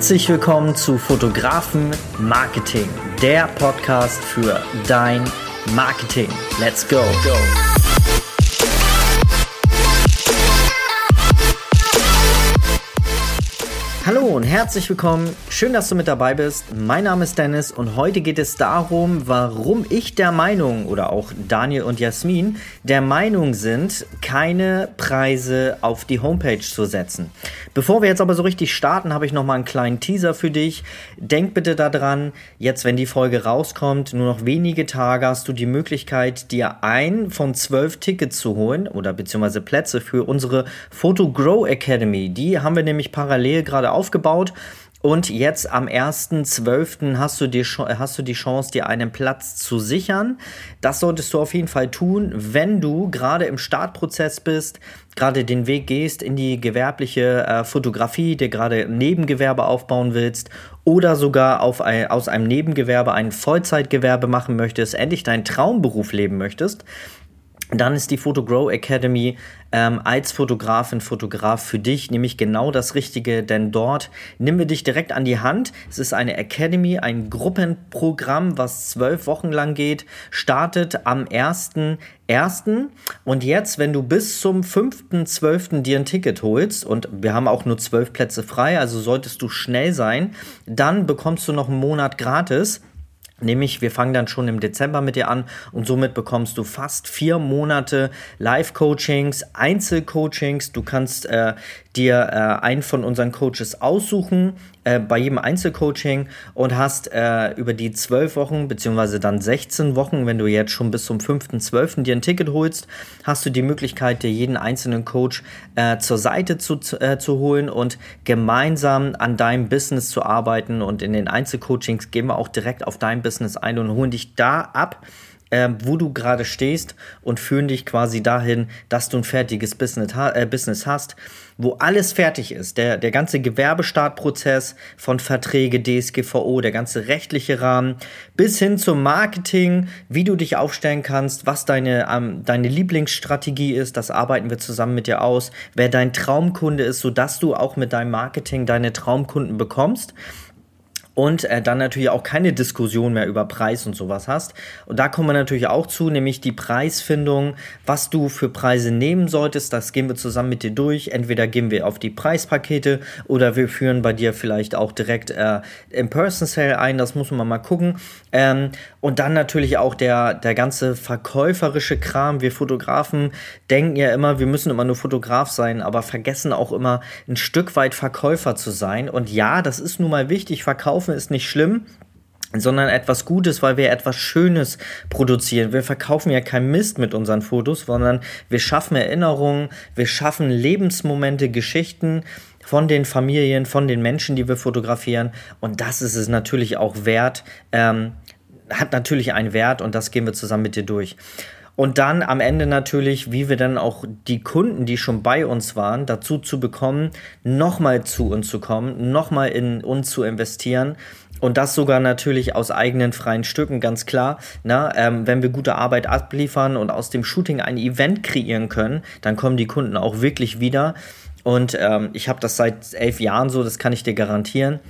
Herzlich willkommen zu Fotografen Marketing, der Podcast für dein Marketing. Let's go. go. Hallo und herzlich willkommen. Schön, dass du mit dabei bist. Mein Name ist Dennis und heute geht es darum, warum ich der Meinung oder auch Daniel und Jasmin der Meinung sind, keine Preise auf die Homepage zu setzen. Bevor wir jetzt aber so richtig starten, habe ich noch mal einen kleinen Teaser für dich. Denk bitte daran, jetzt wenn die Folge rauskommt, nur noch wenige Tage hast du die Möglichkeit, dir ein von zwölf Tickets zu holen oder beziehungsweise Plätze für unsere Photo Grow Academy. Die haben wir nämlich parallel gerade aufgebaut. Und jetzt am 1.12. hast du, die, hast du die Chance, dir einen Platz zu sichern. Das solltest du auf jeden Fall tun, wenn du gerade im Startprozess bist, gerade den Weg gehst in die gewerbliche äh, Fotografie, dir gerade Nebengewerbe aufbauen willst oder sogar auf ein, aus einem Nebengewerbe ein Vollzeitgewerbe machen möchtest, endlich deinen Traumberuf leben möchtest dann ist die Photo Grow Academy ähm, als Fotografin, Fotograf für dich nämlich genau das Richtige, denn dort nehmen wir dich direkt an die Hand. Es ist eine Academy, ein Gruppenprogramm, was zwölf Wochen lang geht, startet am 1.1. Und jetzt, wenn du bis zum 5.12. dir ein Ticket holst, und wir haben auch nur zwölf Plätze frei, also solltest du schnell sein, dann bekommst du noch einen Monat gratis Nämlich, wir fangen dann schon im Dezember mit dir an und somit bekommst du fast vier Monate Live-Coachings, Einzelcoachings. Du kannst äh, dir äh, einen von unseren Coaches aussuchen äh, bei jedem Einzelcoaching und hast äh, über die zwölf Wochen beziehungsweise dann 16 Wochen, wenn du jetzt schon bis zum 5.12. dir ein Ticket holst, hast du die Möglichkeit, dir jeden einzelnen Coach äh, zur Seite zu, äh, zu holen und gemeinsam an deinem Business zu arbeiten. Und in den Einzelcoachings gehen wir auch direkt auf dein Business ein und holen dich da ab äh, wo du gerade stehst und führen dich quasi dahin, dass du ein fertiges Business, äh, Business hast, wo alles fertig ist. Der, der ganze Gewerbestartprozess von Verträge, DSGVO, der ganze rechtliche Rahmen, bis hin zum Marketing, wie du dich aufstellen kannst, was deine, ähm, deine Lieblingsstrategie ist, das arbeiten wir zusammen mit dir aus, wer dein Traumkunde ist, sodass du auch mit deinem Marketing deine Traumkunden bekommst und äh, dann natürlich auch keine Diskussion mehr über Preis und sowas hast. Und da kommen wir natürlich auch zu, nämlich die Preisfindung, was du für Preise nehmen solltest. Das gehen wir zusammen mit dir durch. Entweder gehen wir auf die Preispakete oder wir führen bei dir vielleicht auch direkt äh, im Person Sale ein. Das muss man mal gucken. Ähm, und dann natürlich auch der, der ganze verkäuferische Kram. Wir Fotografen denken ja immer, wir müssen immer nur Fotograf sein, aber vergessen auch immer ein Stück weit Verkäufer zu sein. Und ja, das ist nun mal wichtig. Verkaufen verkaufen ist nicht schlimm, sondern etwas Gutes, weil wir etwas Schönes produzieren. Wir verkaufen ja kein Mist mit unseren Fotos, sondern wir schaffen Erinnerungen, wir schaffen Lebensmomente, Geschichten von den Familien, von den Menschen, die wir fotografieren. Und das ist es natürlich auch wert, ähm, hat natürlich einen Wert und das gehen wir zusammen mit dir durch. Und dann am Ende natürlich, wie wir dann auch die Kunden, die schon bei uns waren, dazu zu bekommen, nochmal zu uns zu kommen, nochmal in uns zu investieren. Und das sogar natürlich aus eigenen freien Stücken, ganz klar. Na, ähm, wenn wir gute Arbeit abliefern und aus dem Shooting ein Event kreieren können, dann kommen die Kunden auch wirklich wieder. Und ähm, ich habe das seit elf Jahren so, das kann ich dir garantieren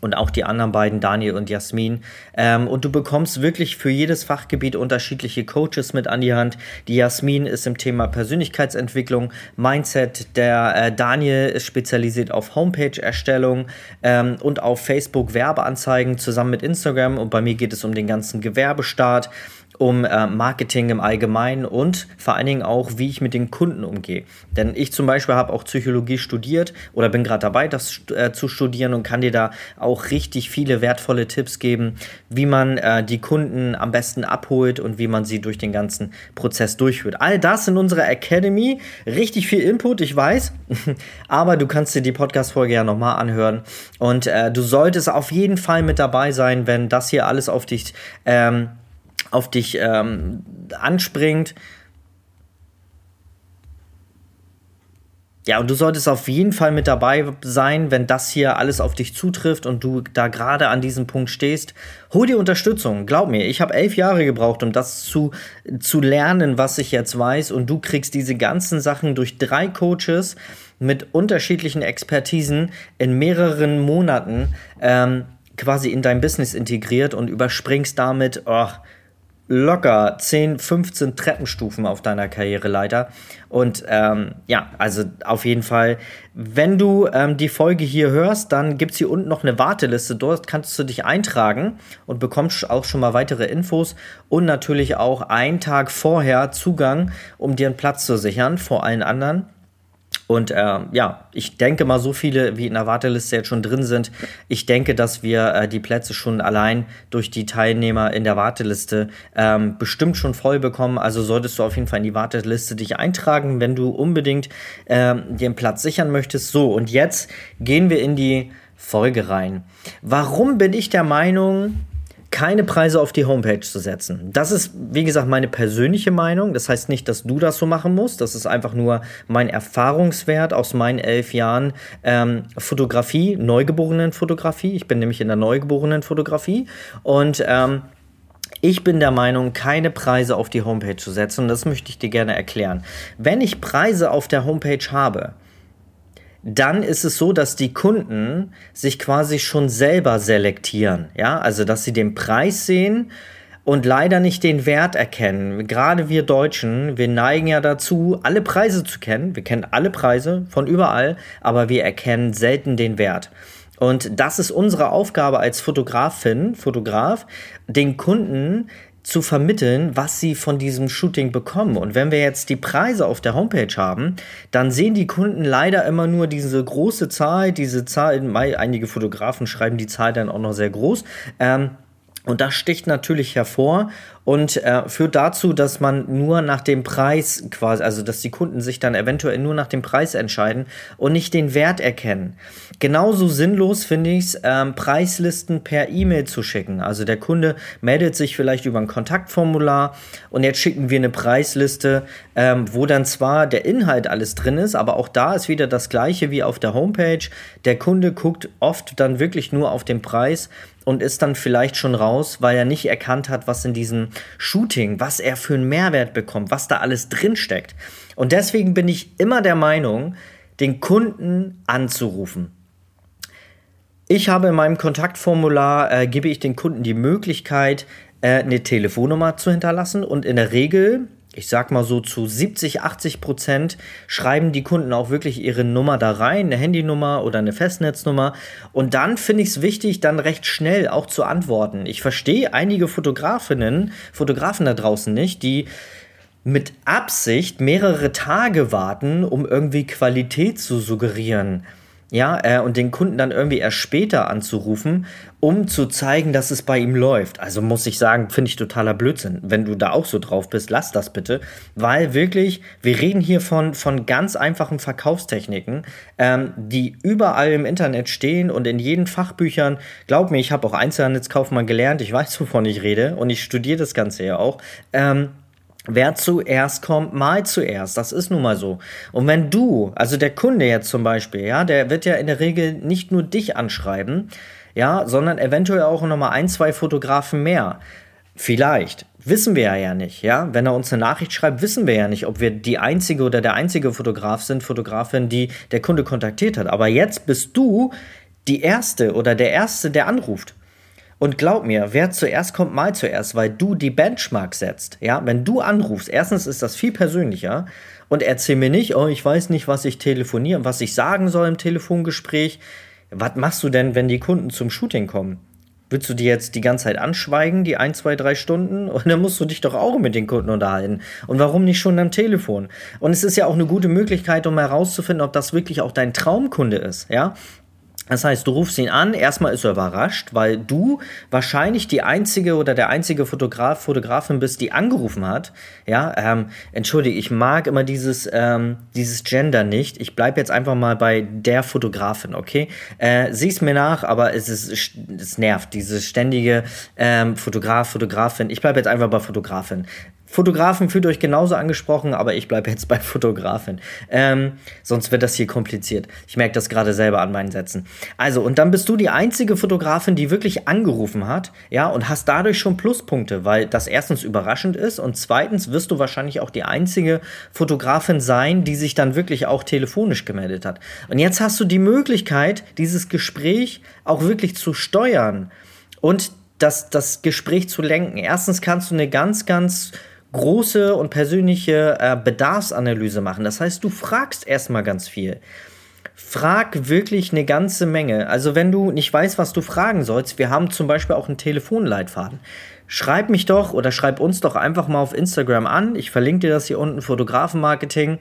und auch die anderen beiden, Daniel und Jasmin. Ähm, und du bekommst wirklich für jedes Fachgebiet unterschiedliche Coaches mit an die Hand. Die Jasmin ist im Thema Persönlichkeitsentwicklung, Mindset. Der äh, Daniel ist spezialisiert auf Homepage-Erstellung ähm, und auf Facebook Werbeanzeigen zusammen mit Instagram. Und bei mir geht es um den ganzen Gewerbestart um äh, Marketing im Allgemeinen und vor allen Dingen auch, wie ich mit den Kunden umgehe. Denn ich zum Beispiel habe auch Psychologie studiert oder bin gerade dabei, das äh, zu studieren und kann dir da auch richtig viele wertvolle Tipps geben, wie man äh, die Kunden am besten abholt und wie man sie durch den ganzen Prozess durchführt. All das in unserer Academy. Richtig viel Input, ich weiß. Aber du kannst dir die Podcast-Folge ja nochmal anhören. Und äh, du solltest auf jeden Fall mit dabei sein, wenn das hier alles auf dich ähm, auf dich ähm, anspringt. ja, und du solltest auf jeden Fall mit dabei sein, wenn das hier alles auf dich zutrifft und du da gerade an diesem Punkt stehst. Hol dir Unterstützung. Glaub mir, ich habe elf Jahre gebraucht, um das zu, zu lernen, was ich jetzt weiß. Und du kriegst diese ganzen Sachen durch drei Coaches mit unterschiedlichen Expertisen in mehreren Monaten ähm, quasi in dein Business integriert und überspringst damit, oh, locker 10, 15 Treppenstufen auf deiner Karriereleiter. Und ähm, ja, also auf jeden Fall, wenn du ähm, die Folge hier hörst, dann gibt es hier unten noch eine Warteliste. Dort kannst du dich eintragen und bekommst auch schon mal weitere Infos und natürlich auch einen Tag vorher Zugang, um dir einen Platz zu sichern vor allen anderen. Und äh, ja, ich denke mal, so viele wie in der Warteliste jetzt schon drin sind. Ich denke, dass wir äh, die Plätze schon allein durch die Teilnehmer in der Warteliste ähm, bestimmt schon voll bekommen. Also solltest du auf jeden Fall in die Warteliste dich eintragen, wenn du unbedingt äh, dir einen Platz sichern möchtest. So, und jetzt gehen wir in die Folge rein. Warum bin ich der Meinung, keine Preise auf die Homepage zu setzen. Das ist, wie gesagt, meine persönliche Meinung. Das heißt nicht, dass du das so machen musst. Das ist einfach nur mein Erfahrungswert aus meinen elf Jahren ähm, Fotografie, Neugeborenen-Fotografie. Ich bin nämlich in der Neugeborenen-Fotografie und ähm, ich bin der Meinung, keine Preise auf die Homepage zu setzen und das möchte ich dir gerne erklären. Wenn ich Preise auf der Homepage habe, dann ist es so, dass die Kunden sich quasi schon selber selektieren. Ja, also dass sie den Preis sehen und leider nicht den Wert erkennen. Gerade wir Deutschen, wir neigen ja dazu, alle Preise zu kennen. Wir kennen alle Preise von überall, aber wir erkennen selten den Wert. Und das ist unsere Aufgabe als Fotografin, Fotograf, den Kunden zu vermitteln, was sie von diesem Shooting bekommen. Und wenn wir jetzt die Preise auf der Homepage haben, dann sehen die Kunden leider immer nur diese große Zahl, diese Zahl, einige Fotografen schreiben die Zahl dann auch noch sehr groß. Ähm, und das sticht natürlich hervor und äh, führt dazu, dass man nur nach dem Preis quasi, also dass die Kunden sich dann eventuell nur nach dem Preis entscheiden und nicht den Wert erkennen. Genauso sinnlos finde ich es, ähm, Preislisten per E-Mail zu schicken. Also der Kunde meldet sich vielleicht über ein Kontaktformular und jetzt schicken wir eine Preisliste, ähm, wo dann zwar der Inhalt alles drin ist, aber auch da ist wieder das gleiche wie auf der Homepage. Der Kunde guckt oft dann wirklich nur auf den Preis und ist dann vielleicht schon raus, weil er nicht erkannt hat, was in diesem Shooting, was er für einen Mehrwert bekommt, was da alles drin steckt. Und deswegen bin ich immer der Meinung, den Kunden anzurufen. Ich habe in meinem Kontaktformular, äh, gebe ich den Kunden die Möglichkeit, äh, eine Telefonnummer zu hinterlassen und in der Regel ich sag mal so zu 70, 80 Prozent schreiben die Kunden auch wirklich ihre Nummer da rein, eine Handynummer oder eine Festnetznummer. Und dann finde ich es wichtig, dann recht schnell auch zu antworten. Ich verstehe einige Fotografinnen, Fotografen da draußen nicht, die mit Absicht mehrere Tage warten, um irgendwie Qualität zu suggerieren ja, äh, und den Kunden dann irgendwie erst später anzurufen, um zu zeigen, dass es bei ihm läuft. Also muss ich sagen, finde ich totaler Blödsinn. Wenn du da auch so drauf bist, lass das bitte, weil wirklich, wir reden hier von, von ganz einfachen Verkaufstechniken, ähm, die überall im Internet stehen und in jeden Fachbüchern. Glaub mir, ich habe auch Einzelhandelskaufmann gelernt, ich weiß, wovon ich rede und ich studiere das Ganze ja auch. Ähm, Wer zuerst kommt, mal zuerst. Das ist nun mal so. Und wenn du, also der Kunde jetzt zum Beispiel, ja, der wird ja in der Regel nicht nur dich anschreiben, ja, sondern eventuell auch nochmal ein, zwei Fotografen mehr. Vielleicht. Wissen wir ja nicht, ja. Wenn er uns eine Nachricht schreibt, wissen wir ja nicht, ob wir die einzige oder der einzige Fotograf sind, Fotografin, die der Kunde kontaktiert hat. Aber jetzt bist du die erste oder der erste, der anruft. Und glaub mir, wer zuerst kommt, mal zuerst, weil du die Benchmark setzt. Ja, wenn du anrufst, erstens ist das viel persönlicher und erzähl mir nicht, oh, ich weiß nicht, was ich telefoniere, was ich sagen soll im Telefongespräch. Was machst du denn, wenn die Kunden zum Shooting kommen? Willst du die jetzt die ganze Zeit anschweigen, die ein, zwei, drei Stunden? Und dann musst du dich doch auch mit den Kunden unterhalten. Und warum nicht schon am Telefon? Und es ist ja auch eine gute Möglichkeit, um herauszufinden, ob das wirklich auch dein Traumkunde ist. Ja, das heißt, du rufst ihn an, erstmal ist er überrascht, weil du wahrscheinlich die einzige oder der einzige Fotograf, Fotografin bist, die angerufen hat. Ja, ähm, entschuldige, ich mag immer dieses, ähm, dieses Gender nicht. Ich bleibe jetzt einfach mal bei der Fotografin, okay? Äh, sieh's mir nach, aber es ist, es nervt, dieses ständige ähm, Fotograf, Fotografin. Ich bleibe jetzt einfach bei Fotografin. Fotografen fühlt euch genauso angesprochen, aber ich bleibe jetzt bei Fotografin. Ähm, sonst wird das hier kompliziert. Ich merke das gerade selber an meinen Sätzen. Also, und dann bist du die einzige Fotografin, die wirklich angerufen hat, ja, und hast dadurch schon Pluspunkte, weil das erstens überraschend ist und zweitens wirst du wahrscheinlich auch die einzige Fotografin sein, die sich dann wirklich auch telefonisch gemeldet hat. Und jetzt hast du die Möglichkeit, dieses Gespräch auch wirklich zu steuern und das, das Gespräch zu lenken. Erstens kannst du eine ganz, ganz große und persönliche äh, Bedarfsanalyse machen. Das heißt, du fragst erstmal ganz viel. Frag wirklich eine ganze Menge. Also wenn du nicht weißt, was du fragen sollst, wir haben zum Beispiel auch einen Telefonleitfaden. Schreib mich doch oder schreib uns doch einfach mal auf Instagram an. Ich verlinke dir das hier unten, Fotografenmarketing.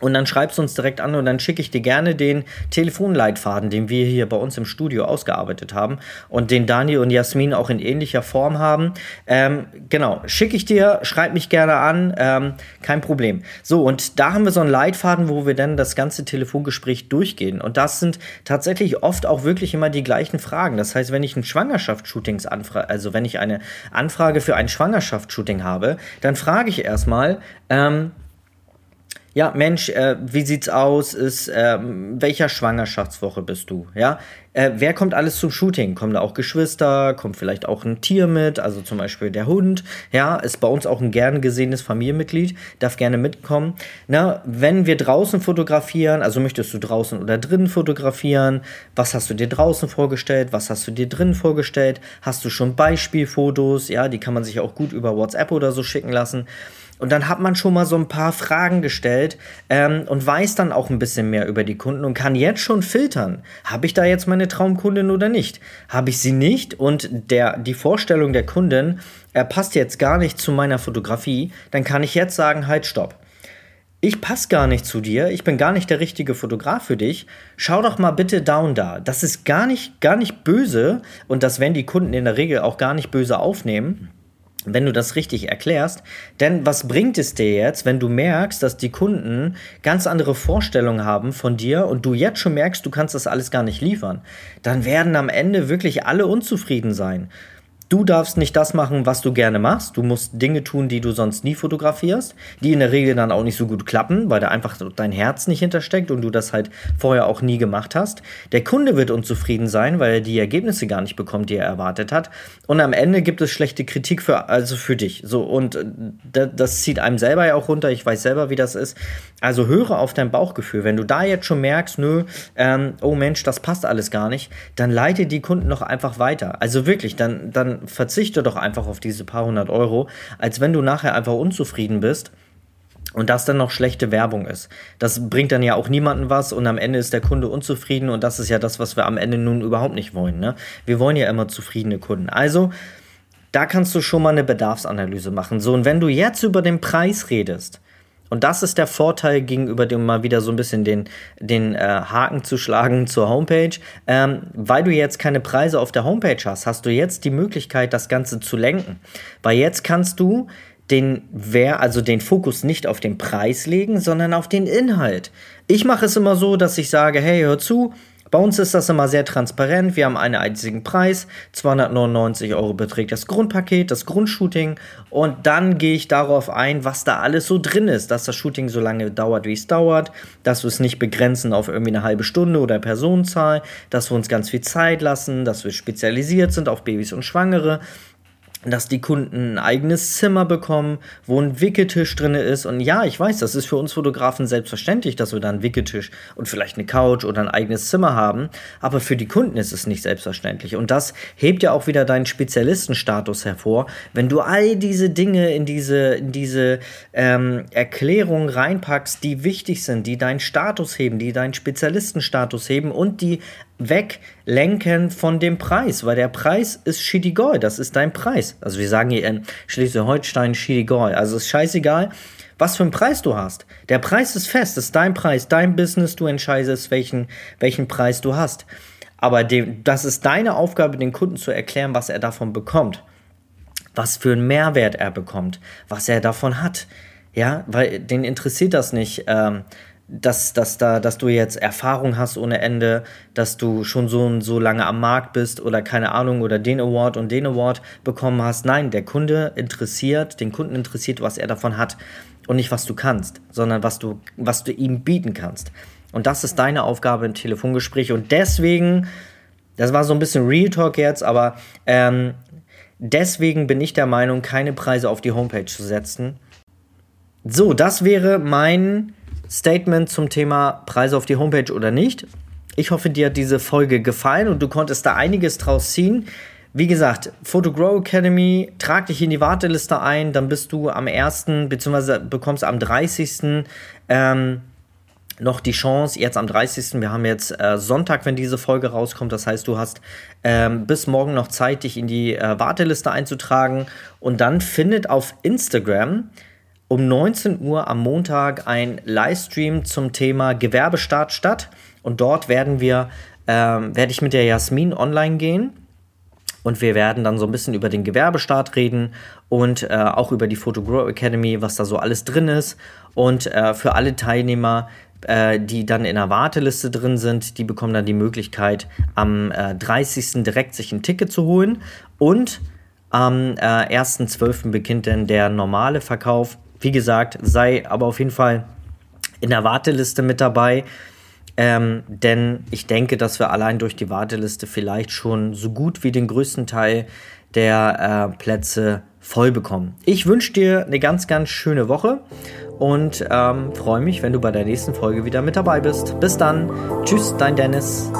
Und dann schreibst du uns direkt an und dann schicke ich dir gerne den Telefonleitfaden, den wir hier bei uns im Studio ausgearbeitet haben und den Daniel und Jasmin auch in ähnlicher Form haben. Ähm, genau, schicke ich dir, schreib mich gerne an, ähm, kein Problem. So, und da haben wir so einen Leitfaden, wo wir dann das ganze Telefongespräch durchgehen. Und das sind tatsächlich oft auch wirklich immer die gleichen Fragen. Das heißt, wenn ich ein Schwangerschaftsshootings anfrage, also wenn ich eine Anfrage für ein Schwangerschaftsshooting habe, dann frage ich erstmal, ähm, ja, Mensch, äh, wie sieht's aus? Ist, äh, welcher Schwangerschaftswoche bist du? Ja, äh, wer kommt alles zum Shooting? Kommen da auch Geschwister? Kommt vielleicht auch ein Tier mit? Also zum Beispiel der Hund. Ja, ist bei uns auch ein gern gesehenes Familienmitglied, darf gerne mitkommen. Na, wenn wir draußen fotografieren, also möchtest du draußen oder drinnen fotografieren? Was hast du dir draußen vorgestellt? Was hast du dir drinnen vorgestellt? Hast du schon Beispielfotos? Ja, die kann man sich auch gut über WhatsApp oder so schicken lassen. Und dann hat man schon mal so ein paar Fragen gestellt ähm, und weiß dann auch ein bisschen mehr über die Kunden und kann jetzt schon filtern. Habe ich da jetzt meine Traumkundin oder nicht? Habe ich sie nicht und der, die Vorstellung der Kundin äh, passt jetzt gar nicht zu meiner Fotografie, dann kann ich jetzt sagen, halt, stopp. Ich passe gar nicht zu dir, ich bin gar nicht der richtige Fotograf für dich. Schau doch mal bitte down da. Das ist gar nicht, gar nicht böse und das werden die Kunden in der Regel auch gar nicht böse aufnehmen wenn du das richtig erklärst. Denn was bringt es dir jetzt, wenn du merkst, dass die Kunden ganz andere Vorstellungen haben von dir und du jetzt schon merkst, du kannst das alles gar nicht liefern? Dann werden am Ende wirklich alle unzufrieden sein. Du darfst nicht das machen, was du gerne machst. Du musst Dinge tun, die du sonst nie fotografierst, die in der Regel dann auch nicht so gut klappen, weil da einfach dein Herz nicht hintersteckt und du das halt vorher auch nie gemacht hast. Der Kunde wird unzufrieden sein, weil er die Ergebnisse gar nicht bekommt, die er erwartet hat. Und am Ende gibt es schlechte Kritik für, also für dich. So, und äh, das zieht einem selber ja auch runter. Ich weiß selber, wie das ist. Also höre auf dein Bauchgefühl. Wenn du da jetzt schon merkst, nö, ähm, oh Mensch, das passt alles gar nicht, dann leite die Kunden noch einfach weiter. Also wirklich, dann, dann verzichte doch einfach auf diese paar hundert Euro, als wenn du nachher einfach unzufrieden bist und das dann noch schlechte Werbung ist. Das bringt dann ja auch niemanden was und am Ende ist der Kunde unzufrieden und das ist ja das, was wir am Ende nun überhaupt nicht wollen. Ne? Wir wollen ja immer zufriedene Kunden. Also, da kannst du schon mal eine Bedarfsanalyse machen. So, und wenn du jetzt über den Preis redest, und das ist der Vorteil gegenüber dem mal wieder so ein bisschen den, den äh, Haken zu schlagen zur Homepage. Ähm, weil du jetzt keine Preise auf der Homepage hast, hast du jetzt die Möglichkeit, das Ganze zu lenken. Weil jetzt kannst du den wer also den Fokus nicht auf den Preis legen, sondern auf den Inhalt. Ich mache es immer so, dass ich sage, hey, hör zu, bei uns ist das immer sehr transparent. Wir haben einen einzigen Preis. 299 Euro beträgt das Grundpaket, das Grundshooting. Und dann gehe ich darauf ein, was da alles so drin ist. Dass das Shooting so lange dauert, wie es dauert. Dass wir es nicht begrenzen auf irgendwie eine halbe Stunde oder Personenzahl. Dass wir uns ganz viel Zeit lassen. Dass wir spezialisiert sind auf Babys und Schwangere dass die Kunden ein eigenes Zimmer bekommen, wo ein Wickeltisch drin ist. Und ja, ich weiß, das ist für uns Fotografen selbstverständlich, dass wir da einen Wickeltisch und vielleicht eine Couch oder ein eigenes Zimmer haben. Aber für die Kunden ist es nicht selbstverständlich. Und das hebt ja auch wieder deinen Spezialistenstatus hervor, wenn du all diese Dinge in diese, in diese ähm, Erklärung reinpackst, die wichtig sind, die deinen Status heben, die deinen Spezialistenstatus heben und die weglenken von dem Preis, weil der Preis ist Schidigol, das ist dein Preis. Also wir sagen hier in Schleswig-Holstein Schidigol, also ist scheißegal, was für einen Preis du hast. Der Preis ist fest, ist dein Preis, dein Business, du entscheidest, welchen, welchen Preis du hast. Aber dem, das ist deine Aufgabe, den Kunden zu erklären, was er davon bekommt. Was für einen Mehrwert er bekommt, was er davon hat. Ja, weil den interessiert das nicht. Ähm, dass, dass, da, dass du jetzt Erfahrung hast ohne Ende, dass du schon so und so lange am Markt bist oder keine Ahnung oder den Award und den Award bekommen hast. Nein, der Kunde interessiert, den Kunden interessiert, was er davon hat und nicht, was du kannst, sondern was du, was du ihm bieten kannst. Und das ist deine Aufgabe im Telefongespräch. Und deswegen, das war so ein bisschen Real Talk jetzt, aber ähm, deswegen bin ich der Meinung, keine Preise auf die Homepage zu setzen. So, das wäre mein Statement zum Thema Preise auf die Homepage oder nicht. Ich hoffe, dir hat diese Folge gefallen und du konntest da einiges draus ziehen. Wie gesagt, Photo Grow Academy, trag dich in die Warteliste ein, dann bist du am 1. bzw. bekommst am 30. Ähm, noch die Chance, jetzt am 30. Wir haben jetzt äh, Sonntag, wenn diese Folge rauskommt. Das heißt, du hast ähm, bis morgen noch Zeit, dich in die äh, Warteliste einzutragen. Und dann findet auf Instagram um 19 Uhr am Montag ein Livestream zum Thema Gewerbestart statt. Und dort werden wir, ähm, werde ich mit der Jasmin online gehen und wir werden dann so ein bisschen über den Gewerbestart reden und äh, auch über die Photo Grow Academy, was da so alles drin ist. Und äh, für alle Teilnehmer, äh, die dann in der Warteliste drin sind, die bekommen dann die Möglichkeit, am äh, 30. direkt sich ein Ticket zu holen. Und am äh, 1.12. beginnt dann der normale Verkauf. Wie gesagt, sei aber auf jeden Fall in der Warteliste mit dabei. Ähm, denn ich denke, dass wir allein durch die Warteliste vielleicht schon so gut wie den größten Teil der äh, Plätze voll bekommen. Ich wünsche dir eine ganz, ganz schöne Woche und ähm, freue mich, wenn du bei der nächsten Folge wieder mit dabei bist. Bis dann. Tschüss, dein Dennis.